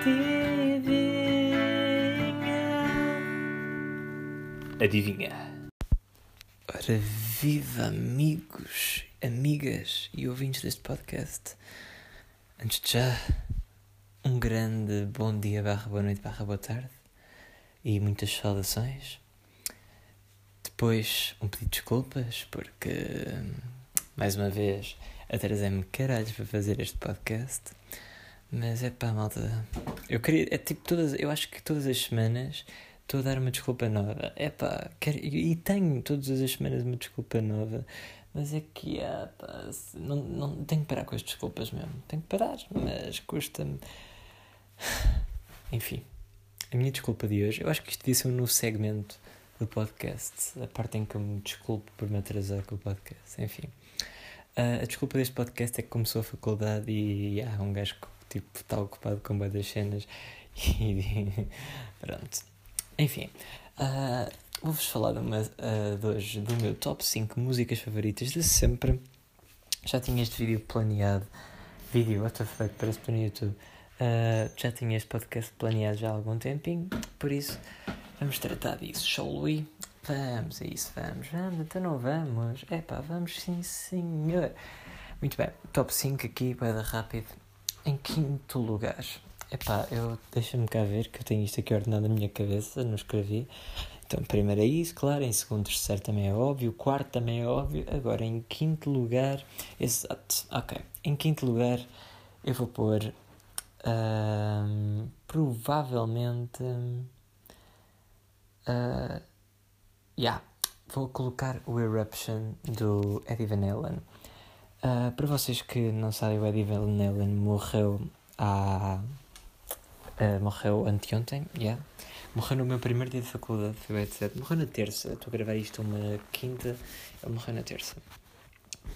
Adivinha. Adivinha. Ora, viva amigos, amigas e ouvintes deste podcast. Antes de já, um grande bom dia, barra boa noite, barra boa tarde e muitas saudações. Depois, um pedido de desculpas, porque, mais uma vez, atrasei-me caralhos para fazer este podcast. Mas é pá, malta. Eu queria. É tipo, todas, eu acho que todas as semanas estou a dar uma desculpa nova. É pá, e tenho todas as semanas uma desculpa nova. Mas é que, é, pá, não, não tenho que parar com as desculpas mesmo. Tenho que parar, mas custa-me. Enfim, a minha desculpa de hoje, eu acho que isto devia ser um novo segmento do podcast, a parte em que eu me desculpo por me atrasar com o podcast, enfim. Uh, a desculpa deste podcast é que começou a faculdade e há um gajo tipo, está ocupado com boas cenas e pronto. Enfim, uh, vou-vos falar uma, uh, de hoje do meu top 5 músicas favoritas de sempre. Já tinha este vídeo planeado. Vídeo, what the fuck, parece para no YouTube. Uh, já tinha este podcast planeado já há algum tempinho, por isso vamos tratar disso, shall we? Vamos, é isso, vamos, vamos, então não vamos. É pá, vamos sim, senhor. Muito bem, top 5 aqui, vai rápido. Em quinto lugar, é pá, eu deixa-me cá ver que eu tenho isto aqui ordenado na minha cabeça, não escrevi. Então, primeiro é isso, claro. Em segundo, terceiro também é óbvio. Quarto também é óbvio. Agora, em quinto lugar, exato, ok. Em quinto lugar, eu vou pôr Uh, provavelmente. Uh, yeah, vou colocar o Eruption do Eddie Van Halen. Uh, para vocês que não sabem, o Eddie Van Halen morreu há. Uh, morreu anteontem, yeah. Morreu no meu primeiro dia de faculdade, foi etc. Morreu na terça, estou a gravar isto uma quinta, ele morreu na terça.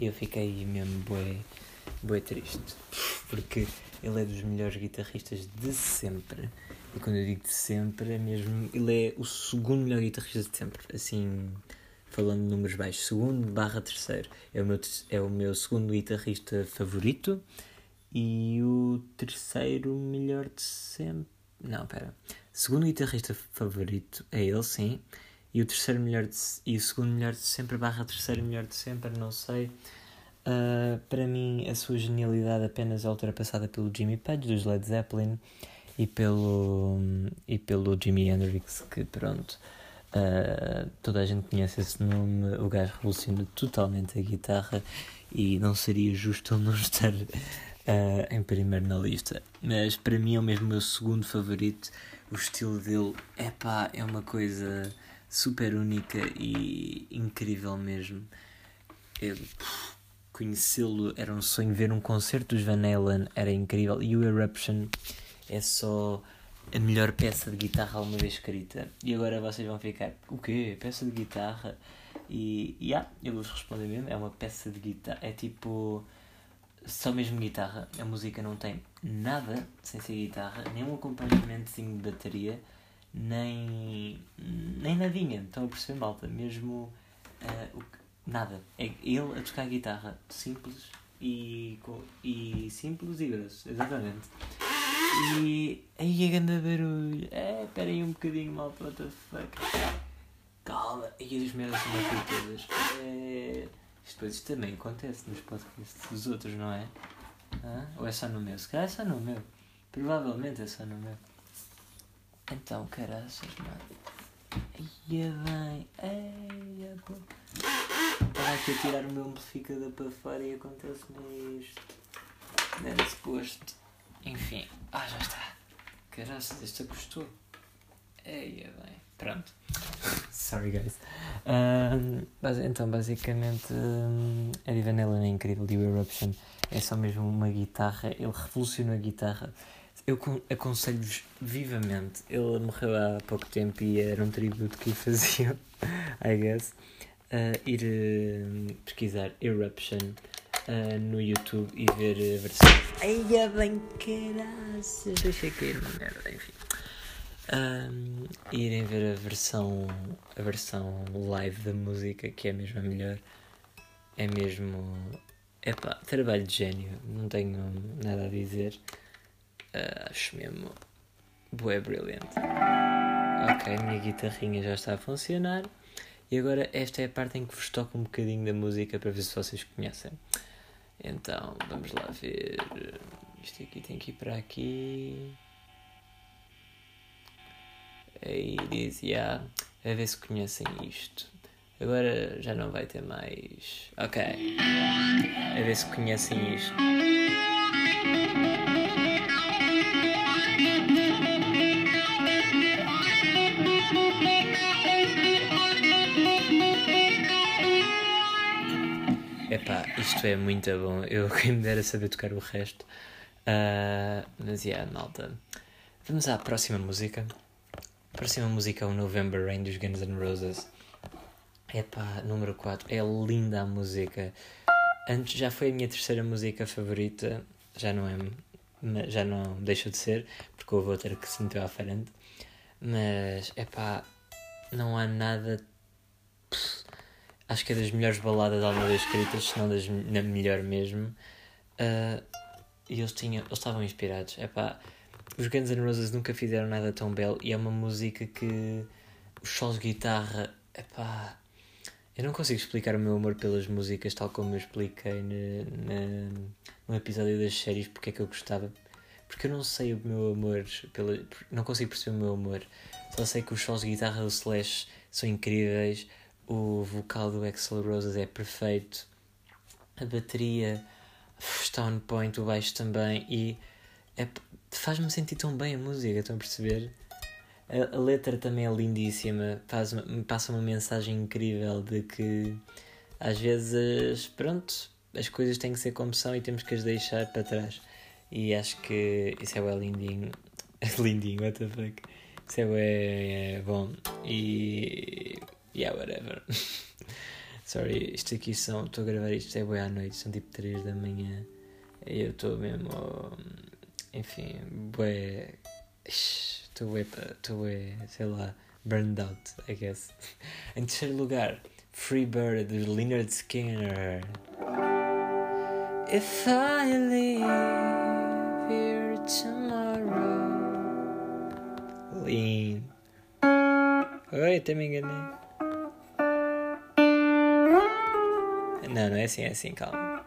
E eu fiquei mesmo bué, bué triste, porque ele é dos melhores guitarristas de sempre. E quando eu digo de sempre, é mesmo. Ele é o segundo melhor guitarrista de sempre. Assim, falando de números baixos. Segundo barra terceiro. É o meu, é o meu segundo guitarrista favorito. E o terceiro melhor de sempre. Não, pera. Segundo guitarrista favorito é ele, sim. E o terceiro melhor de, e o segundo melhor de sempre, barra terceiro melhor de sempre, não sei. Uh, para mim, a sua genialidade apenas é ultrapassada pelo Jimmy Page dos Led Zeppelin e pelo, e pelo Jimi Hendrix, que pronto, uh, toda a gente conhece esse nome. O gajo revolucionou totalmente a guitarra e não seria justo ele não estar uh, em primeiro na lista. Mas para mim é o mesmo meu segundo favorito. O estilo dele epá, é uma coisa super única e incrível mesmo. Conhecê-lo era um sonho, ver um concerto dos Van Halen era incrível e o Eruption é só a melhor peça de guitarra alguma vez escrita. E agora vocês vão ficar, o quê? Peça de guitarra? E, e yeah, eu vos responder mesmo, é uma peça de guitarra, é tipo só mesmo guitarra, a música não tem nada sem ser guitarra, nem um acompanhamentozinho de bateria, nem, nem nadinha, estão a perceber malta, mesmo uh, o Nada. É ele a tocar guitarra. Simples e, e simples e grosso. Exatamente. E aí a grande barulho. É, espera aí um bocadinho, mal what the fuck. Calma. E as merdas são aqui todas. É... Isto, depois, isto também acontece nos podcasts dos outros, não é? Hã? Ou é só no meu? Se calhar é só no meu. Provavelmente é só no meu. Então, caraças, mano. Ia bem. Eia, pô. Estava aqui a tirar o meu amplificador para fora e acontece-me isto. Não era suposto. Enfim. Ah, já está. Caraças, esta custou. Eia, bem. Pronto. Sorry, guys. Um, então, basicamente, um, Van Halen é incrível e o Eruption é só mesmo uma guitarra. Ele revolucionou a guitarra. Eu aconselho-vos vivamente. Ele morreu há pouco tempo e era um tributo que fazia, I guess uh, ir uh, pesquisar Eruption uh, no YouTube e ver a versão. Ai, é bem caraças! Deixa cair uma merda, enfim. Um, irem ver a versão a versão live da música que é mesmo a melhor é mesmo é pá, trabalho de gênio não tenho nada a dizer uh, acho mesmo Boé brilhante. Ok, minha guitarrinha já está a funcionar. E agora esta é a parte em que vos toco um bocadinho da música para ver se vocês conhecem. Então, vamos lá ver. Isto aqui tem que ir para aqui. Aí diz, yeah. A ver se conhecem isto. Agora já não vai ter mais. Ok. A ver se conhecem isto. Isto é muito bom. Eu quem me dera saber tocar o resto. Uh, mas yeah, malta. Vamos à próxima música. A próxima música é o November Rain dos Guns N' Roses. Epá, número 4. É linda a música. Antes já foi a minha terceira música favorita. Já não é. Já não deixa de ser, porque houve outra que se meteu à frente. Mas, epá, não há nada. Acho que é das melhores baladas alguma vez escritas, se não das, na melhor mesmo. Uh, e eles, tinham, eles estavam inspirados. Epá, os Guns N' Roses nunca fizeram nada tão belo e é uma música que os solos de guitarra. Epá, eu não consigo explicar o meu amor pelas músicas tal como eu expliquei no, no, no episódio das séries porque é que eu gostava. Porque eu não sei o meu amor, pela, não consigo perceber o meu amor. Só sei que os solos de guitarra do Slash são incríveis o vocal do Axel Roses é perfeito, a bateria está on point, o baixo também, e é, faz-me sentir tão bem a música, estão a perceber? A, a letra também é lindíssima, faz, me passa uma mensagem incrível de que às vezes, pronto, as coisas têm que ser como são e temos que as deixar para trás. E acho que isso é o lindinho. lindinho, what the fuck. Isso é, é bom. E yeah, whatever. Sorry, isto aqui são. Estou a gravar isto, é boi à noite, são tipo 3 da manhã. E eu estou mesmo. Enfim, bué. Estou bué, estou bué, sei lá, burned out, I guess. em terceiro lugar, Free Bird do Leonard Skinner. If I leave here tomorrow. Lean. Oi, até me enganei. Não, não é assim, é assim, calma.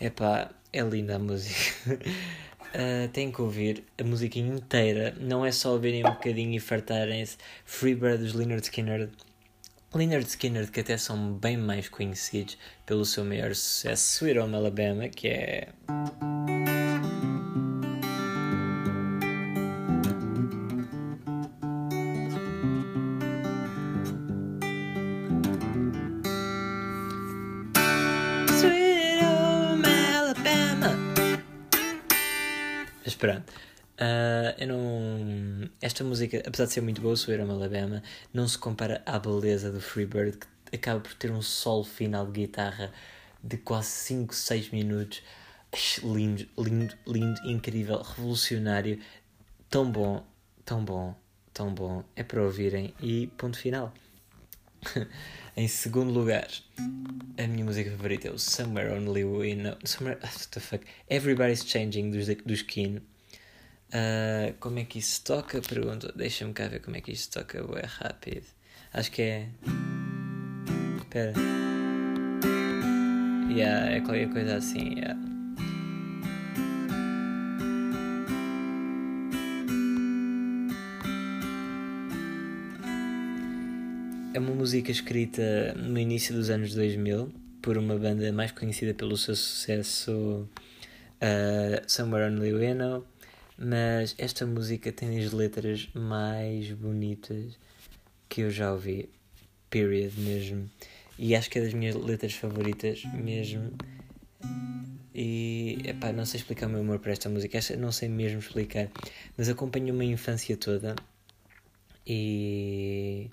Epá, é linda a música. Uh, que ouvir a música inteira, não é só ouvirem um bocadinho e fartarem-se. Freebird dos Leonard Skinner Leonard Skinner, que até são bem mais conhecidos pelo seu maior sucesso, Sweet Home Alabama, que é. Esta música, apesar de ser muito boa, Sweet Home Alabama, não se compara à beleza do Freebird, que acaba por ter um solo final de guitarra de quase 5, 6 minutos. Lindo, lindo, lindo, incrível, revolucionário, tão bom, tão bom, tão bom. É para ouvirem e ponto final. em segundo lugar, a minha música favorita é o Somewhere Only We Know. Somewhere, what the fuck? Everybody's Changing dos, dos Keen Uh, como é que isso toca? Pergunta. Deixa-me cá ver como é que isso toca. É rápido. Acho que é. Espera. Yeah, é qualquer coisa assim. Yeah. É uma música escrita no início dos anos 2000 por uma banda mais conhecida pelo seu sucesso uh, Somewhere Only We Know mas esta música tem as letras mais bonitas que eu já ouvi. Period mesmo. E acho que é das minhas letras favoritas mesmo. E epá, não sei explicar o meu amor para esta música, não sei mesmo explicar, mas acompanhou-me a infância toda e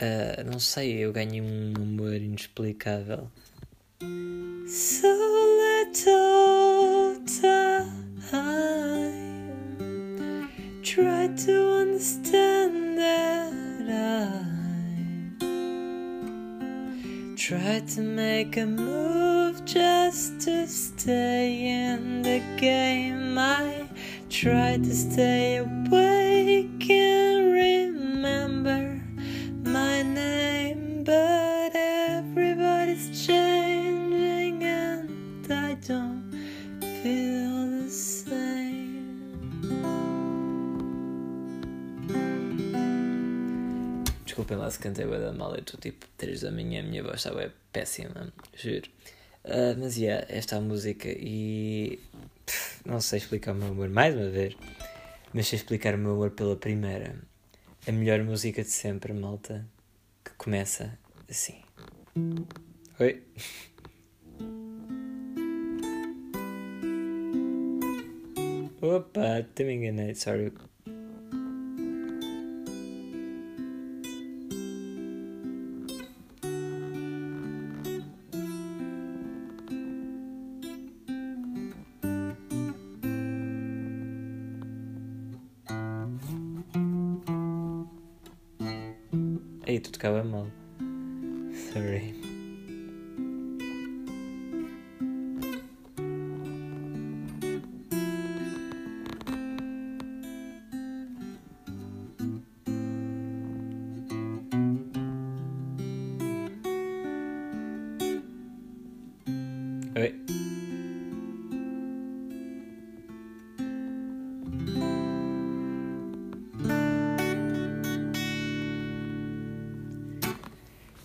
uh, não sei, eu ganhei um amor inexplicável. So little time try to understand that I tried to make a move just to stay in the game. I tried to stay awake Desculpem lá se cantei bem da mal, eu estou tipo 3 da manhã, a minha voz estava péssima, juro. Uh, mas yeah, esta é música e não sei explicar o meu amor mais uma vez, mas sei explicar o meu amor pela primeira. A melhor música de sempre, malta, que começa assim. Oi? Opa, até me enganei, sorry. Sorry.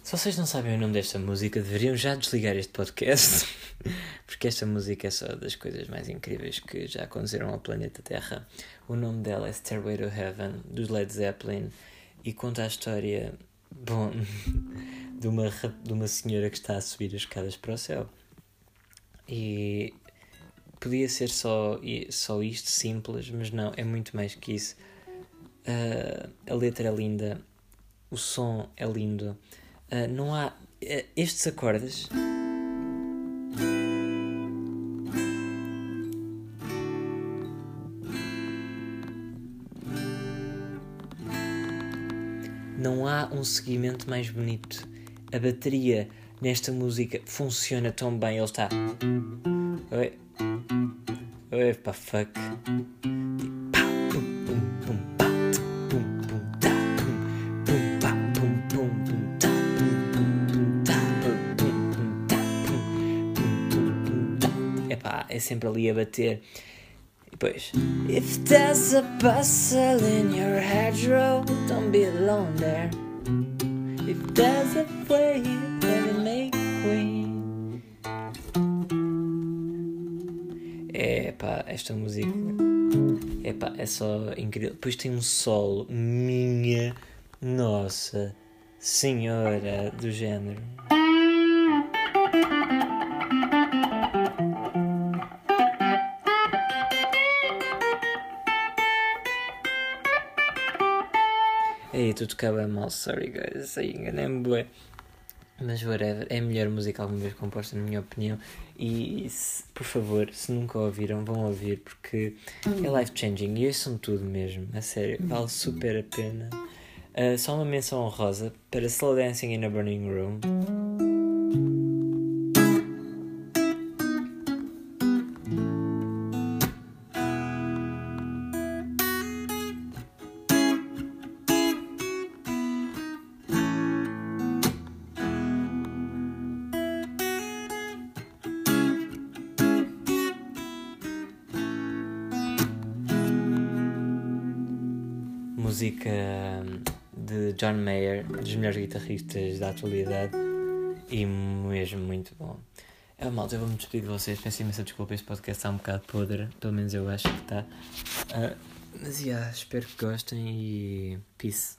Se vocês não sabem o nome desta música, deveriam já desligar este podcast, porque esta música é só das coisas mais incríveis que já aconteceram ao planeta Terra. O nome dela é Stairway to Heaven, dos Led Zeppelin, e conta a história, bom, de uma, de uma senhora que está a subir as escadas para o céu. E podia ser só, só isto, simples, mas não, é muito mais que isso. Uh, a letra é linda, o som é lindo. Uh, não há. Uh, estes acordes. Não há um seguimento mais bonito. A bateria nesta música funciona tão bem. Ele está. Pá, fuck. É sempre ali a bater. E depois. If there's a bustle in your hedgerow, don't be alone there. If there's a way, let it make queen. É pá, esta música. É pá, é só incrível. Depois tem um solo, minha nossa senhora do género. Tu tocava mal, sorry guys, aí enganei-me bué. Mas whatever, é a melhor música alguma vez composta, na minha opinião. E se, por favor, se nunca ouviram, vão ouvir porque é life changing e são tudo mesmo, a sério, vale super a pena. Uh, só uma menção honrosa para Slow Dancing in a Burning Room. Música de John Mayer, dos melhores guitarristas da atualidade, e mesmo muito bom. É malta, eu vou-me despedir de vocês. Peço imensa desculpa, este podcast está um bocado podre, pelo menos eu acho que está. Uh, mas yeah, espero que gostem e peace.